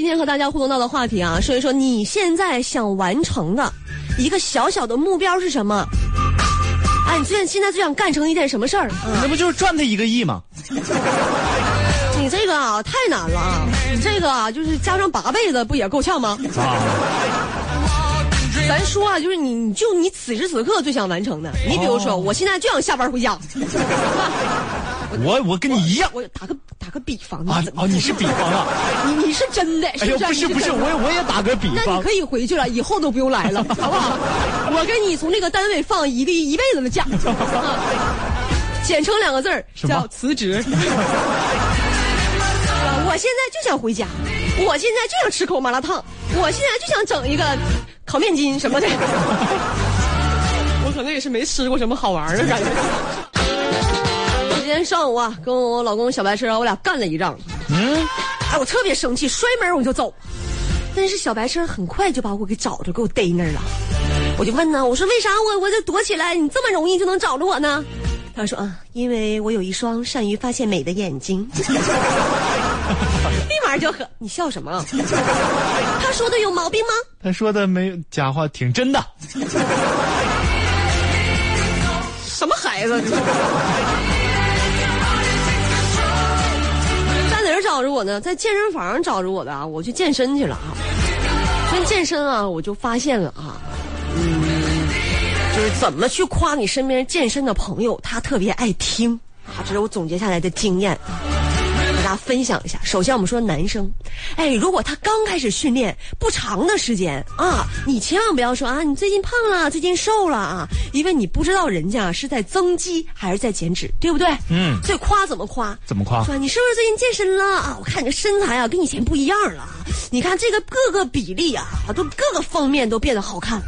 今天和大家互动到的话题啊，说一说你现在想完成的一个小小的目标是什么？哎，你最现在最想干成一件什么事儿？那不就是赚他一个亿吗？你这个啊太难了啊！你这个啊就是加上八辈子不也够呛吗？啊，咱说啊，就是你，你就你此时此刻最想完成的。你比如说，哦我现在就想下班回家。我我跟你一样我打个打个比方，啊？哦，你是比方啊？你你是真的，哎呦，是不是？不是我也我也打个比方那你可。以回去了，以后都不用来了，好不好？我给你从这个单位放一个一辈子的假，啊简称两个字叫辞职。我现在就想回家，我现在就想吃口麻辣烫，我现在就想整一个烤面筋什么的。我可能也是没吃过什么好玩的感觉。上午啊，跟我老公小白车，我俩干了一仗。嗯，哎，我特别生气，摔门我就走。但是小白车很快就把我给找着，给我逮那儿了。我就问呢，我说为啥我我就躲起来，你这么容易就能找着我呢？他说啊，因为我有一双善于发现美的眼睛。立马就和，你笑什么？他说的有毛病吗？他说的没有假话，挺真的。什么孩子？找着我呢？在健身房找着我的啊！我去健身去了啊。跟健身啊，我就发现了啊，嗯，就是怎么去夸你身边健身的朋友，他特别爱听啊。这是我总结下来的经验。家分享一下。首先，我们说男生，哎，如果他刚开始训练不长的时间啊，你千万不要说啊，你最近胖了，最近瘦了啊，因为你不知道人家是在增肌还是在减脂，对不对？嗯所以夸怎么夸？怎么夸说你是不是最近健身了啊？我看你这身材啊，跟以前不一样了啊。你看这个各个比例啊，都各个方面都变得好看。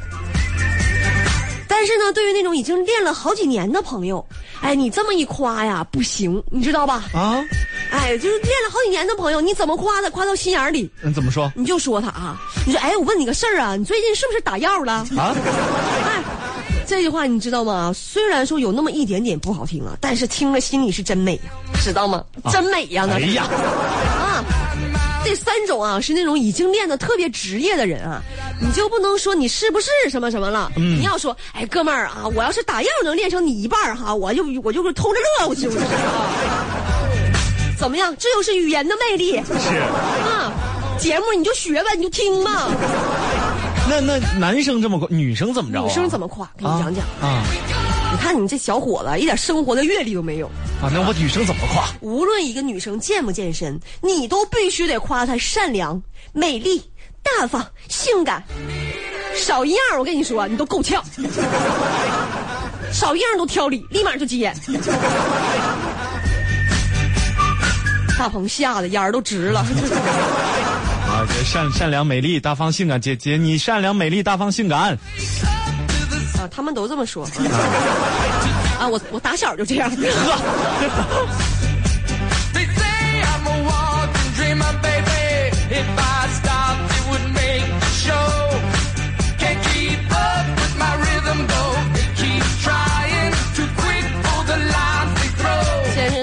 但是呢，对于那种已经练了好几年的朋友，哎，你这么一夸呀，不行，你知道吧？啊？哎，就是练了好几年的朋友，你怎么夸他？夸到心眼儿里，嗯，怎么说？你就说他啊，你说，哎，我问你个事儿啊，你最近是不是打药了？啊？哎，这句话你知道吗？虽然说有那么一点点不好听啊，但是听了心里是真美呀、知道吗？真美呀、那是哎呀，啊，这三种啊是那种已经练的特别职业的人啊，你就不能说你是不是什么什么了，嗯你要说，哎，哥们儿啊，我要是打药能练成你一半儿哈，我就我就是偷着乐，我就是啊。怎么样？这就是语言的魅力是。啊！节目你就学吧，你就听吧。那那男生这么夸，女生怎么着、啊？女生怎么夸？给你讲讲。啊你看你这小伙子，一点生活的阅历都没有。啊？那我女生怎么夸？无论一个女生健不健身，你都必须得夸她善良、美丽、大方、性感。少一样，我跟你说，你都够呛。少一样都挑理，立马就急眼。大鹏吓得眼儿都直了。啊，这善善良、美丽、大方、性感，姐姐你善良、美丽、大方、性感。啊，他们都这么说。啊，我我打小就这样。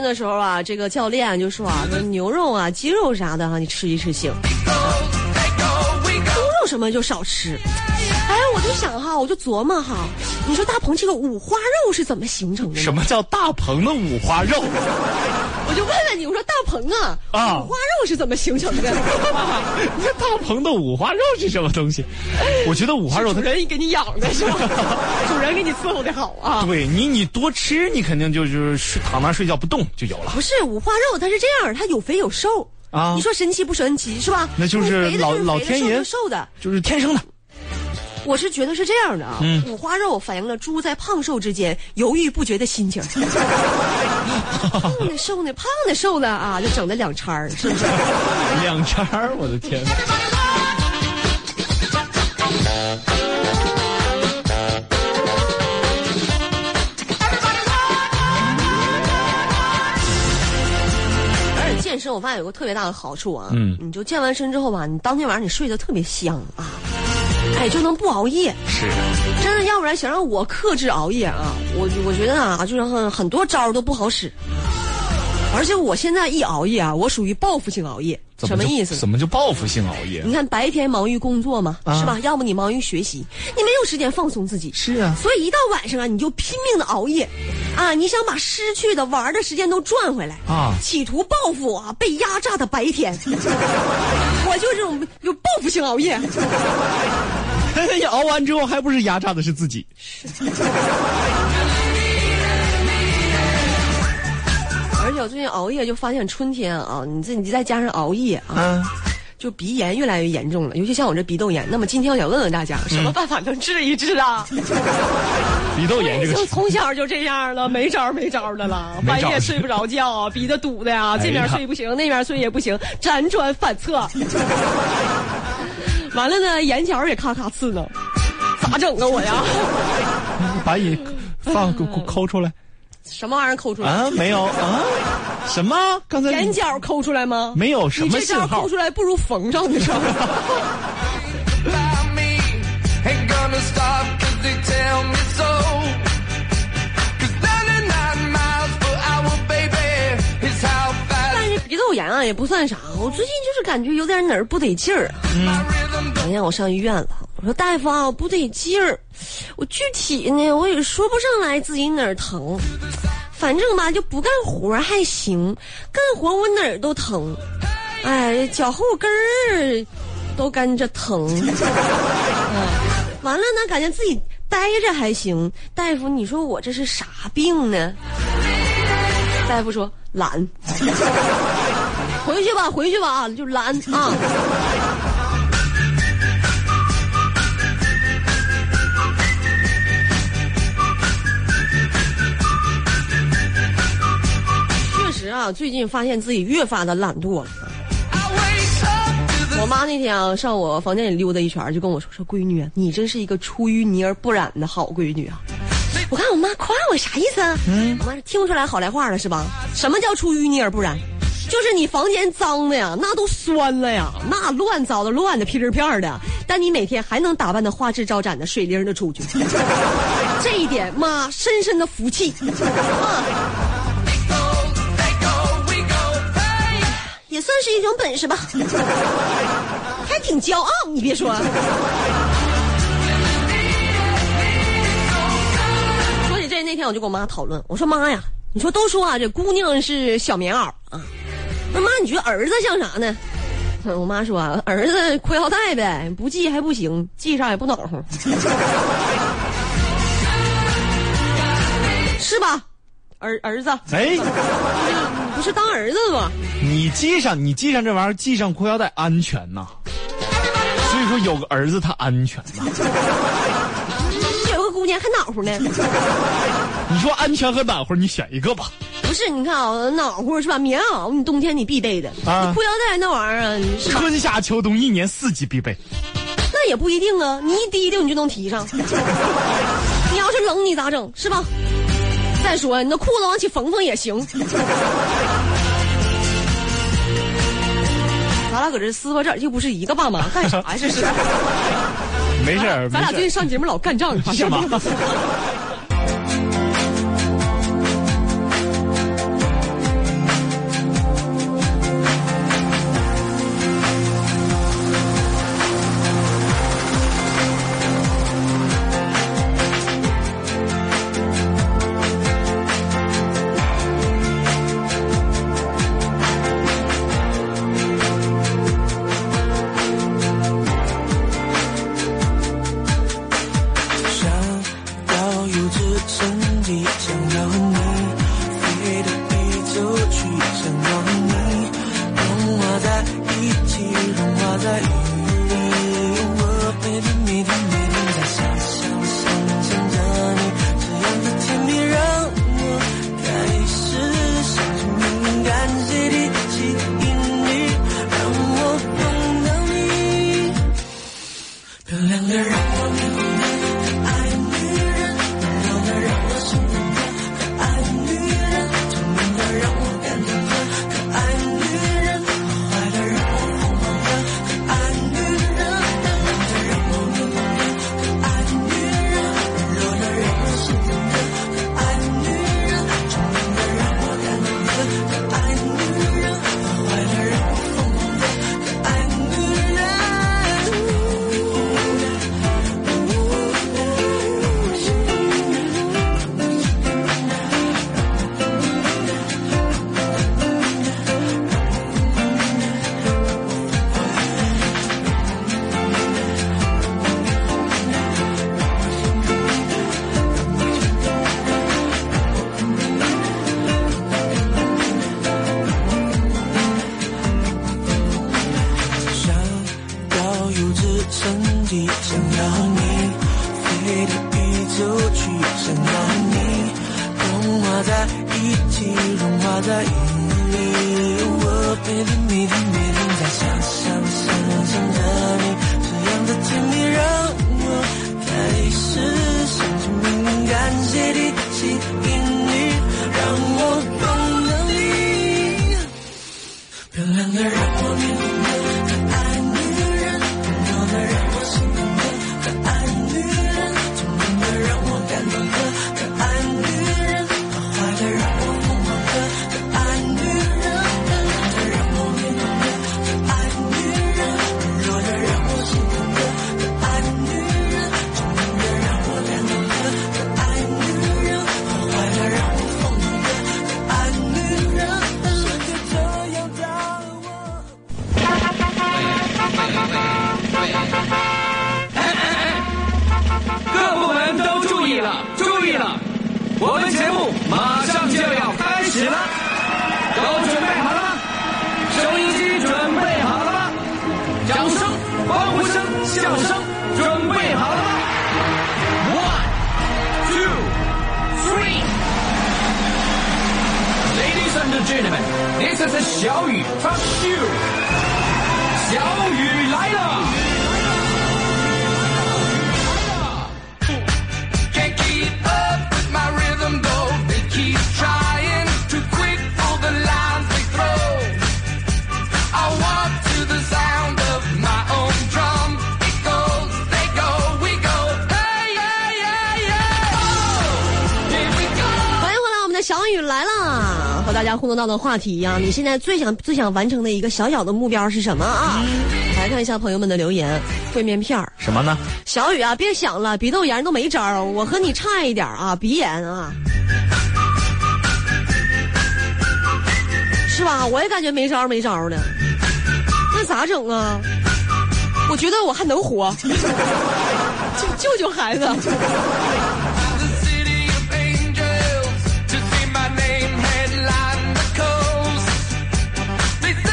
的时候啊，这个教练就说啊，说牛肉啊、鸡肉啥的啊，你吃一吃行。猪肉什么就少吃。哎，我就想哈，我就琢磨哈，你说大鹏这个五花肉是怎么形成的？什？么叫大鹏的五花肉？我就问问你，我说大鹏啊，啊五花肉是怎么形成的？你这大棚的五花肉是什么东西？我觉得五花肉它主人给你养的是吧？主人给你伺候的好啊。对你你多吃，你肯定就就是睡躺那睡觉不动就有了不是五花肉，它是这样，它有肥有瘦啊你说神奇不神奇是吧？那就是老就是老天爷瘦的。就是天生的。我是觉得是这样的啊，嗯五花肉反映了猪在胖瘦之间犹豫不决的心情。胖的瘦的，胖的瘦的啊，就整了两叉儿，是不是？两叉儿，我的天哪！而且健身，我发现有个特别大的好处啊，嗯你就健完身之后吧，你当天晚上你睡得特别香啊，哎，就能不熬夜。是，真的，要不然想让我克制熬夜啊，我我觉得啊，就是很很多招都不好使。而且我现在一熬夜啊，我属于报复性熬夜，什么意思呢怎么就报复性熬夜？你看白天忙于工作嘛，啊是吧？要么你忙于学习，你没有时间放松自己。是啊，所以一到晚上啊，你就拼命的熬夜，啊，你想把失去的玩的时间都赚回来啊企图报复啊被压榨的白天。我就这种有报复性熬夜，你 熬完之后还不是压榨的是自己？且我最近熬夜就发现春天啊，你这你再加上熬夜啊，啊，就鼻炎越来越严重了，尤其像我这鼻窦炎。那么今天我想问问大家，什么办法能治一治啊？鼻窦炎这个就从小就这样了，没招没招的了，半夜睡不着觉啊，鼻子堵的呀，这边睡不行，那边睡也不行，辗转反侧。完了呢，眼角也咔咔刺挠，咋整啊我呀？把你放给我抠出来什么玩意儿抠出来？啊？没有啊？什么？刚才眼角抠出来吗？没有什么信号这抠出来不如缝上，你知道吗？by me. Ain't gonna stop 'cause they tell me so. 'Cause 99 miles per hour, baby, is how fast 但是鼻窦炎啊也不算啥，我最近就是感觉有点哪儿不得劲儿啊。my rhythm 昨天我上医院了，我说大夫啊，我不得劲儿，我具体呢我也说不上来自己哪儿疼，反正吧就不干活还行，干活我哪儿都疼，哎，脚后跟儿都跟着疼，嗯，完了呢，感觉自己待着还行，大夫你说我这是啥病呢？大夫说懒，回去吧，回去吧啊，就懒啊。啊，最近发现自己越发的懒惰了。我妈那天啊，上我房间里溜达一圈，就跟我说：“说闺女啊，你真是一个出淤泥而不染的好闺女啊！”我看我妈夸我啥意思啊？嗯，我妈是听不出来好赖话了是吧？什么叫出淤泥而不染？就是你房间脏的呀，那都酸了呀，那乱糟的、乱的、噼里片儿的，但你每天还能打扮的花枝招展的、水灵的出去，这一点妈深深的服气啊，算是一种本事吧，还挺骄傲，你别说。说起这那天我就跟我妈讨论，我说妈呀，你说都说啊，这姑娘是小棉袄啊，那妈你觉得儿子像啥呢？我妈说啊，儿子裤腰带呗，不系还不行，系上也不暖和，是吧？儿儿子哎，不是当儿子的吗？你系上你系上这玩意儿，系上裤腰带安全呐。所以说有个儿子他安全呐。有个姑娘还暖和呢。你说安全和暖和，你选一个吧。不是，你看啊，暖和是吧？棉袄你冬天你必备的，啊你裤腰带那玩意儿啊？春夏秋冬一年四季必备。那也不一定啊，你一提溜你就能提上。你要是冷你咋整是吧？再说你那裤子往起缝缝也行。咱俩搁这撕巴这又不是一个爸妈，干啥呀？这是？没事儿，咱俩。最近上节目老干仗，发现是吗小雨到的话题呀、你现在最想最想完成的一个小小的目标是什么啊？来看一下朋友们的留言，烩面片儿。什么呢？小雨啊，别想了，鼻窦炎都没招儿，我和你差一点儿啊，鼻炎啊，是吧？我也感觉没招儿没招儿的，那咋整啊？我觉得我还能活，救救救孩子！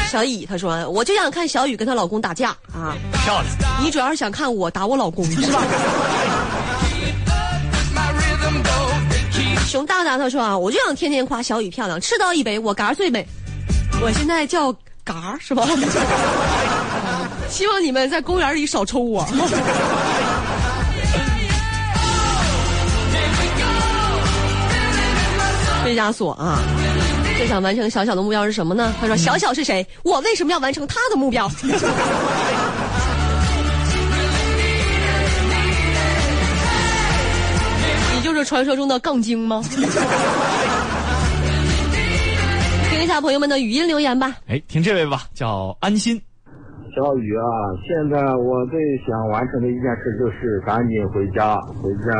小乙他说，我就想看小雨跟她老公打架啊，漂亮。你主要是想看我打我老公是吧熊大大他说啊，我就想天天夸小雨漂亮，吃到一杯我嘎最美。我现在叫嘎是吧？希望你们在公园里少抽我。毕加索啊，最想完成小小的目标是什么呢？他说：“小小是谁？我为什么要完成他的目标？” 你就是传说中的杠精吗？听一下朋友们的语音留言吧。哎，听这位吧，叫安心。小雨啊，现在我最想完成的一件事就是赶紧回家，回家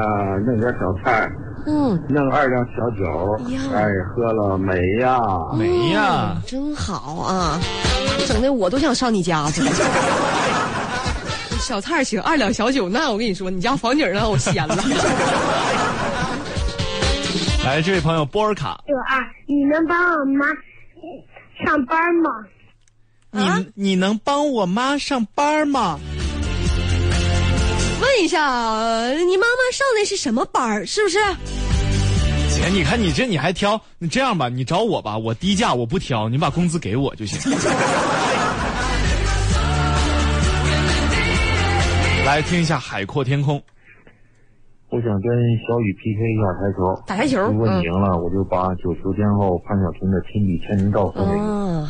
弄点小菜，嗯，弄二两小酒呀，哎，喝了美呀。没呀嗯，真好啊！整的我都想上你家去。小菜行，二两小酒，那我跟你说，你家房顶让我掀了。来，这位朋友波尔卡，九二，你能帮我妈上班吗？你、啊你能帮我妈上班吗？问一下，呃你妈妈上的是什么班儿？是不是？姐，你看你这你还挑，你这样吧，你找我吧，我低价我不挑，你把工资给我就行。来听一下《海阔天空》。我想跟小雨 PK 一下台球，打台球如果嗯你赢了，我就把九球天后潘晓婷的亲笔签名照送给你。啊。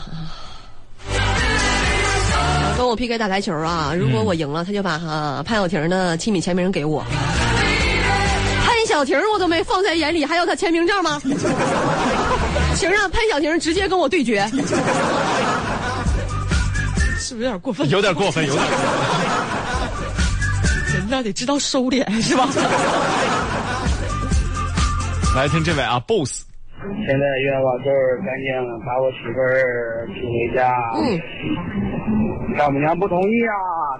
跟我 PK 打台球啊！如果我赢了，他就把哈、潘晓婷的亲笔签名给我。潘晓婷我都没放在眼里，还要他签名照吗？请让潘晓婷直接跟我对决，是不是有点过分？有点过分，有点过分。人呐得知道收敛，是吧？来听这位啊，BOSS。现在愿望就是赶紧把我媳妇儿娶回家。嗯，丈母娘不同意啊，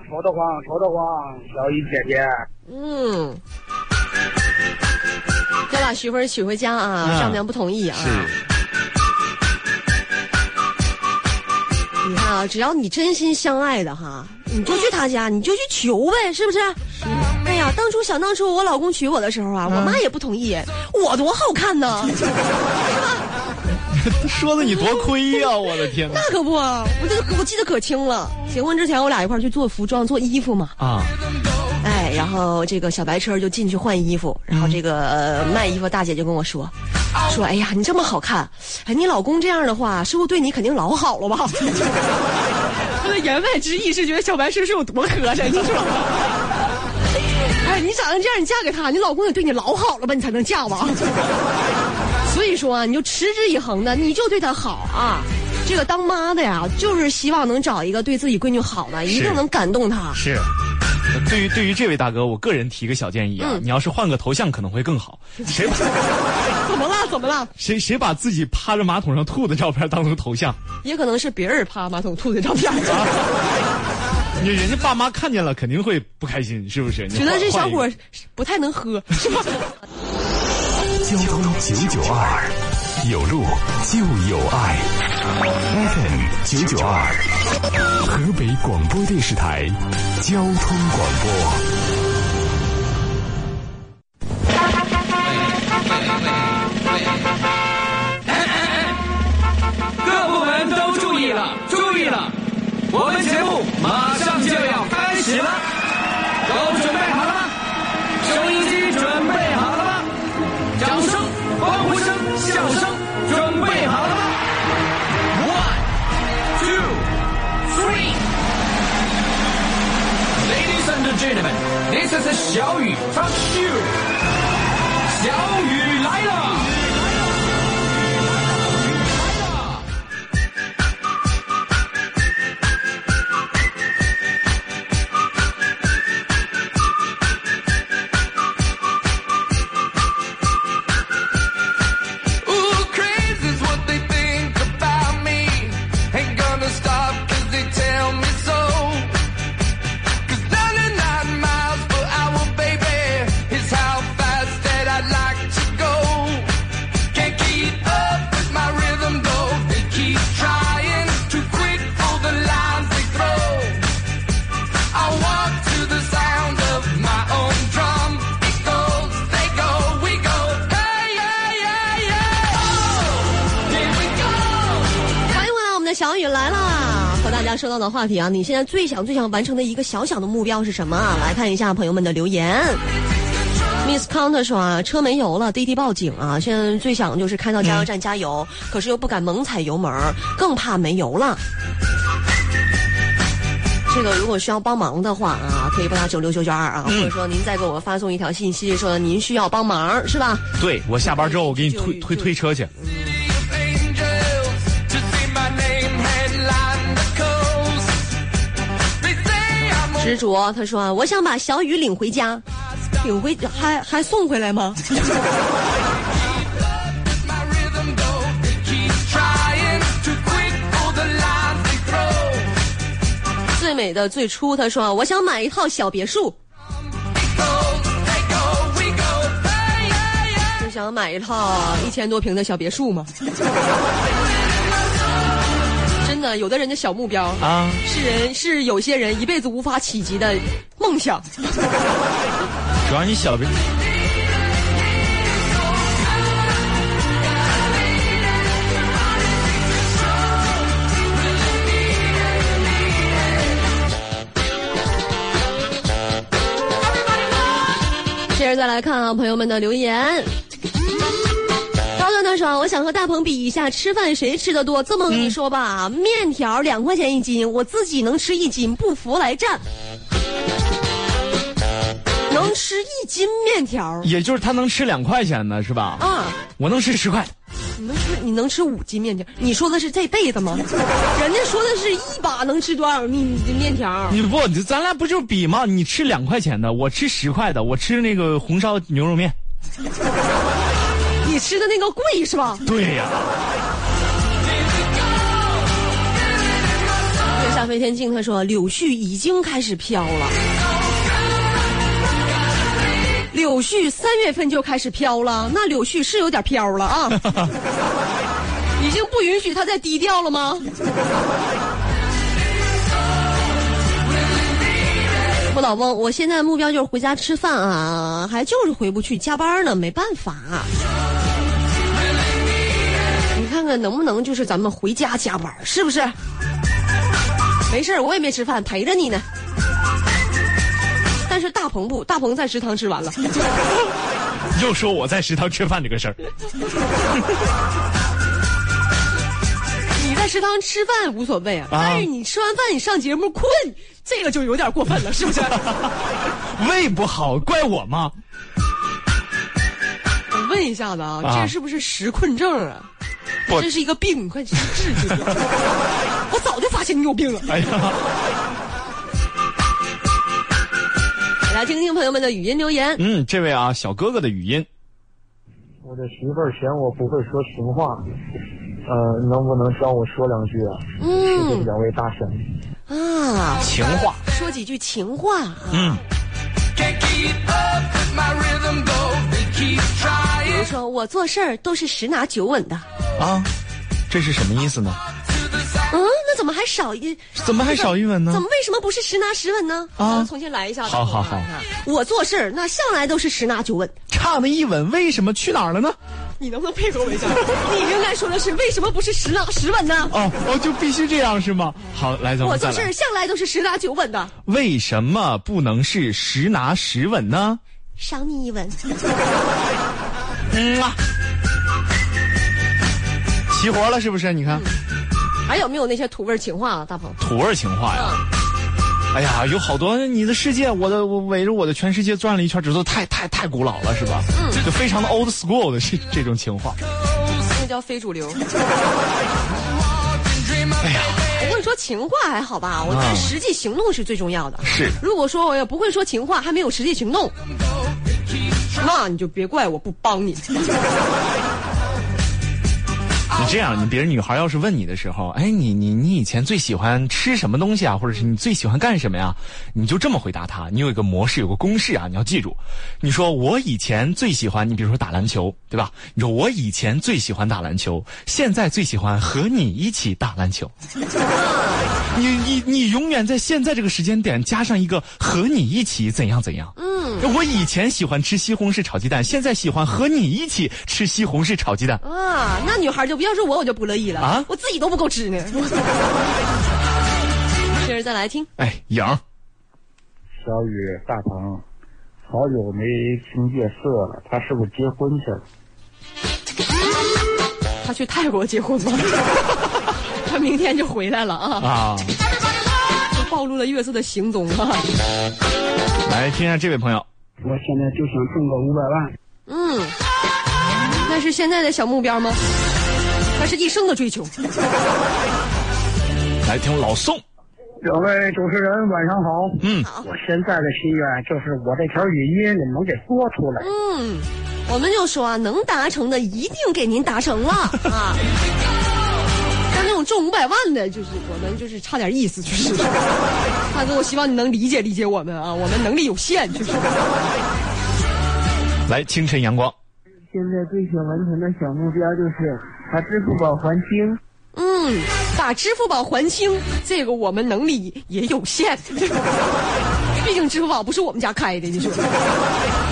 愁得慌，愁得慌。小雨姐姐，嗯，要把媳妇儿娶回家啊，嗯丈母娘不同意啊。是，啊，只要你真心相爱的哈，你就去他家，你就去求呗，是不是？哎呀，当初想当初我老公娶我的时候啊，我妈也不同意，我多好看呢，说的你多亏呀、我的天哪！那可不，我这我记得可清了。结婚之前我俩一块去做服装、做衣服嘛，啊，哎，然后这个小白车就进去换衣服，然后这个、呃卖衣服大姐就跟我说，说哎呀，你这么好看，哎，你老公这样的话，是不是对你肯定老好了吧？他的言外之意是觉得小白车是有多磕碜，你知道吗？哎，你长成这样，你嫁给他，你老公也对你老好了吧？你才能嫁吧？所以说啊，你就持之以恒的，你就对他好啊。这个当妈的呀，就是希望能找一个对自己闺女好的，一定能感动她。是。对于对于这位大哥，我个人提个小建议啊，嗯你要是换个头像可能会更好。谁把怎么了？怎么了？谁谁把自己趴着马桶上吐的照片当成头像，也可能是别人趴马桶吐的照片，啊你人家爸妈看见了肯定会不开心，是不是？你觉得这小伙不太能喝，是吧？交通九九二，有路就有爱。FM 九九二，河北广播电视台交通广播。各部门都注意了，注意了！我们节目马上就要 Ladies and gentlemen, this is 小雨 from you. 小雨来了。 小雨来啦！和大家说到的话题啊，你现在最想最想完成的一个小小的目标是什么啊？来看一下朋友们的留言。Miss Count 说啊，车没油了，滴滴报警啊！现在最想就是开到加油站加油，可是又不敢猛踩油门，更怕没油了。这个如果需要帮忙的话啊，可以拨打九六九九二啊，或者说您再给我发送一条信息，说您需要帮忙，是吧？对我下班之后我给你推推推车去。执着，他说：“我想把小雨领回家，领回还还送回来吗？”最美的最初，他说：“我想买一套小别墅。”就想买一套一千多平的小别墅吗？真的，有的人的小目标啊是人是有些人一辈子无法企及的梦想。主要你小别，接着再来看啊，朋友们的留言。高端他说：“我想和大鹏比一下吃饭谁吃的多。这么跟你说吧，面条两块钱一斤，我自己能吃一斤，不服来战。能吃一斤面条也就是他能吃两块钱的是吧？啊？我能吃十块。你能吃你能吃五斤面条？你说的是这辈子吗？人家说的是一把能吃多少面面条？你不，咱俩不就比吗？你吃两块钱的，我吃十块的，我吃那个红烧牛肉面。吃的那个贵是吧？对呀、对。下飞天镜他说柳絮已经开始飘了，柳絮三月份就开始飘了，那柳絮是有点飘了啊，已经不允许他再低调了吗？我老翁，我现在目标就是回家吃饭啊，还就是回不去，加班呢，没办法、啊。看看能不能就是咱们回家加班，是不是？没事儿我也没吃饭，陪着你呢。但是大鹏不，大鹏在食堂吃完了。又说我在食堂吃饭这个事儿，你在食堂吃饭无所谓啊，啊但是你吃完饭你上节目困，这个就有点过分了，是不是？胃不好怪我吗？我问一下子啊，啊这是不是食困症啊？不这是一个病，你快去治治。我早就发现你有病了。哎呀，来听听朋友们的语音留言。嗯，这位啊，小哥哥的语音，我的媳妇儿嫌我不会说情话，呃，能不能教我说两句啊？谢谢嗯两位大神。啊，情话，说几句情话啊。嗯，Can't keep up with my rhythm though. They keep 比如.说我做事儿都是十拿九稳的。啊，这是什么意思呢？嗯，那怎么还少一？怎么还少一吻呢怎？么为什么不是十拿十稳呢？啊重新来一下。好好好我做事儿那向来都是十拿九稳。差那一吻，为什么去哪儿了呢？你能不能配合我一下？你应该说的是为什么不是十拿十稳呢？哦哦，就必须这样是吗？好，来，咱我们我。做事儿向来都是十拿九稳的。为什么不能是十拿十稳呢？赏你一吻。嗯啊，齐活了是不是？你看，还有没有那些土味情话啊，大鹏？土味情话呀。哎呀，有好多你的世界，我的我围着我的全世界转了一圈，这都太太太古老了，是吧？嗯，就非常的 old school 的这这种情话。那叫非主流。哎呀，我跟你说情话还好吧，我觉啊得实际行动是最重要的。是如果说我也不会说情话，还没有实际行动，那你就别怪我不帮你。你这样，你别人女孩要是问你的时候，哎，你你你以前最喜欢吃什么东西啊，或者是你最喜欢干什么呀？你就这么回答她。你有一个模式，有个公式啊，你要记住。你说我以前最喜欢，你比如说打篮球，对吧？你说我以前最喜欢打篮球，现在最喜欢和你一起打篮球。你你你永远在现在这个时间点加上一个和你一起怎样怎样。嗯，我以前喜欢吃西红柿炒鸡蛋，现在喜欢和你一起吃西红柿炒鸡蛋。啊，那女孩就不要是我，我就不乐意了啊我自己都不够吃呢。接着再来听，哎，颖。小雨、大鹏，好久没听夜色了，他是不是结婚去了？他去泰国结婚吗？他明天就回来了啊，啊，就暴露了月色的行踪啊。来听一下这位朋友，我现在就想挣个五百万。嗯，那是现在的小目标吗？那是一生的追求。来听老宋，两位主持人晚上好。嗯，我现在的心愿就是我这条语音你们能给说出来。嗯，我们就说啊，能达成的一定给您达成了啊。中五百万的，就是我们就是差点意思，就是。大哥，我希望你能理解理解我们啊，我们能力有限，就是。来清晨阳光，现在最想完成的小目标就是把支付宝还清。嗯，把支付宝还清，这个我们能力也有限。毕竟支付宝不是我们家开的，你说。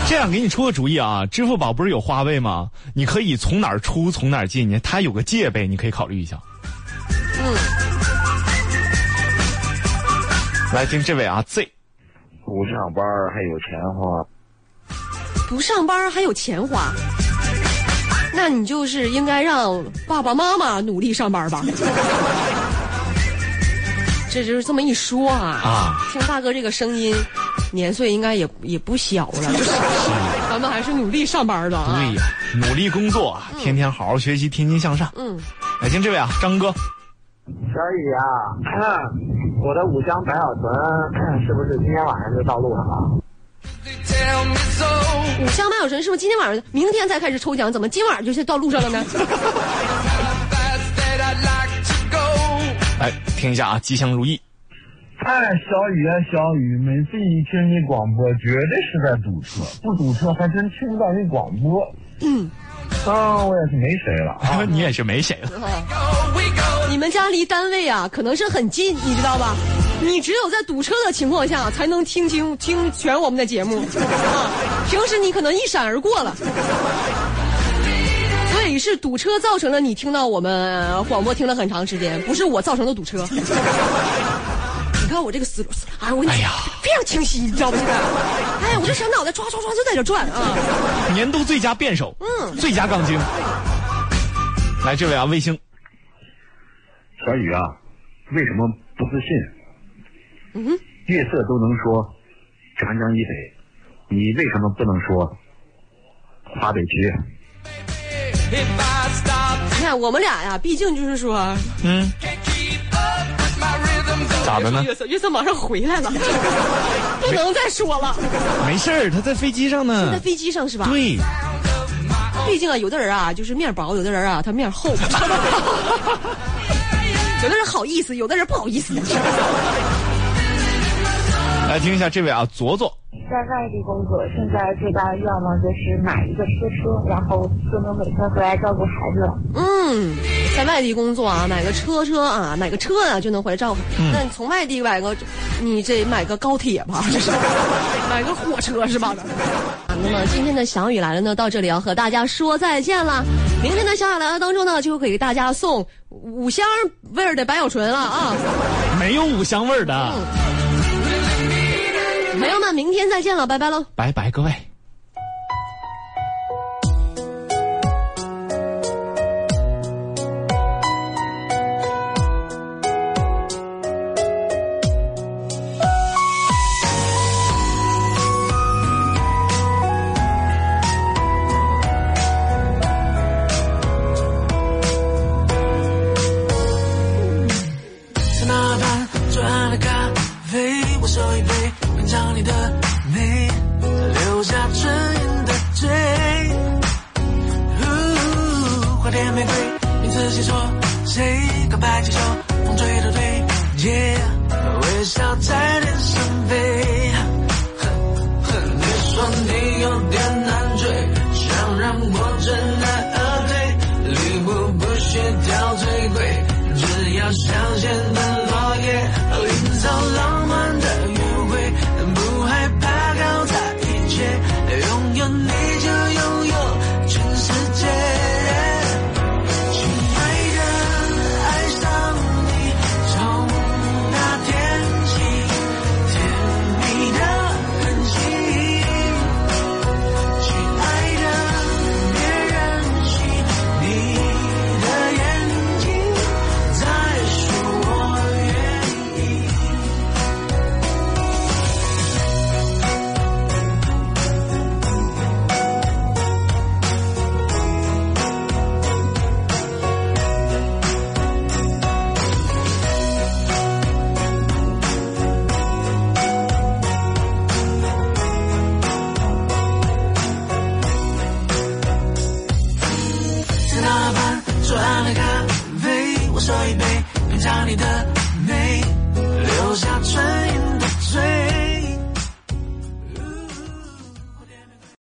这样给你出个主意啊，支付宝不是有花呗吗？你可以从哪儿出从哪儿进，你它有个借呗，你可以考虑一下。嗯，来听这位啊 Z，不上班还有钱花，不上班还有钱花，那你就是应该让爸爸妈妈努力上班吧。这就是这么一说啊。啊，听大哥这个声音，年岁应该也也不小了，就是。咱们还是努力上班的啊。对呀，努力工作啊，天天好好学习，天天向上。嗯，来听这位啊张哥，小雨啊，我的五香白小纯是不是今天晚上就到路上了.五香白小纯是不是今天晚上、明天才开始抽奖？怎么今晚就是到路上了呢.来 听一下啊吉祥如意。哎，小雨啊，小雨，每次一听你广播，绝对是在堵车，不堵车还真听不到你广播。嗯，啊，我也是没谁了 啊。你也是没谁了。你们家离单位啊，可能是很近，你知道吧？你只有在堵车的情况下才能听清听全我们的节目，啊，平时你可能一闪而过了。所以是堵车造成了你听到我们广播听了很长时间，不是我造成的堵车。你看我这个思路，哎，我跟你哎呀非常清晰，你知道不？现在，哎，我这小脑袋唰唰唰就在这转啊。年度最佳辩手，嗯最佳杠精。来，这位啊，卫星，小雨啊，为什么不自信？嗯哼，月色都能说长江以北，你为什么不能说华北区你看我们俩呀，毕竟就是说，嗯，咋的呢？月色月色马上回来了，不能再说了。没事儿，他在飞机上呢在。飞机上是吧？对，毕竟啊，有的人啊就是面薄，有的人啊他面厚，有的人好意思，有的人不好意思。来听一下这位啊，左左，在外地工作，现在最大的愿望就是买一个车车，然后就能每天回来照顾孩子了。嗯，在外地工作啊，买个车车啊，买个车啊就能回来照顾。那你从外地买个，你这买个高铁吧，这是买个火车是吧？啊那么今天的小雨来了呢，到这里要和大家说再见了。明天的小雨来了当中呢，就会给大家送五香味儿的白小纯了啊。没有五香味儿的。朋友们，明天再见了，拜拜喽。拜拜，各位。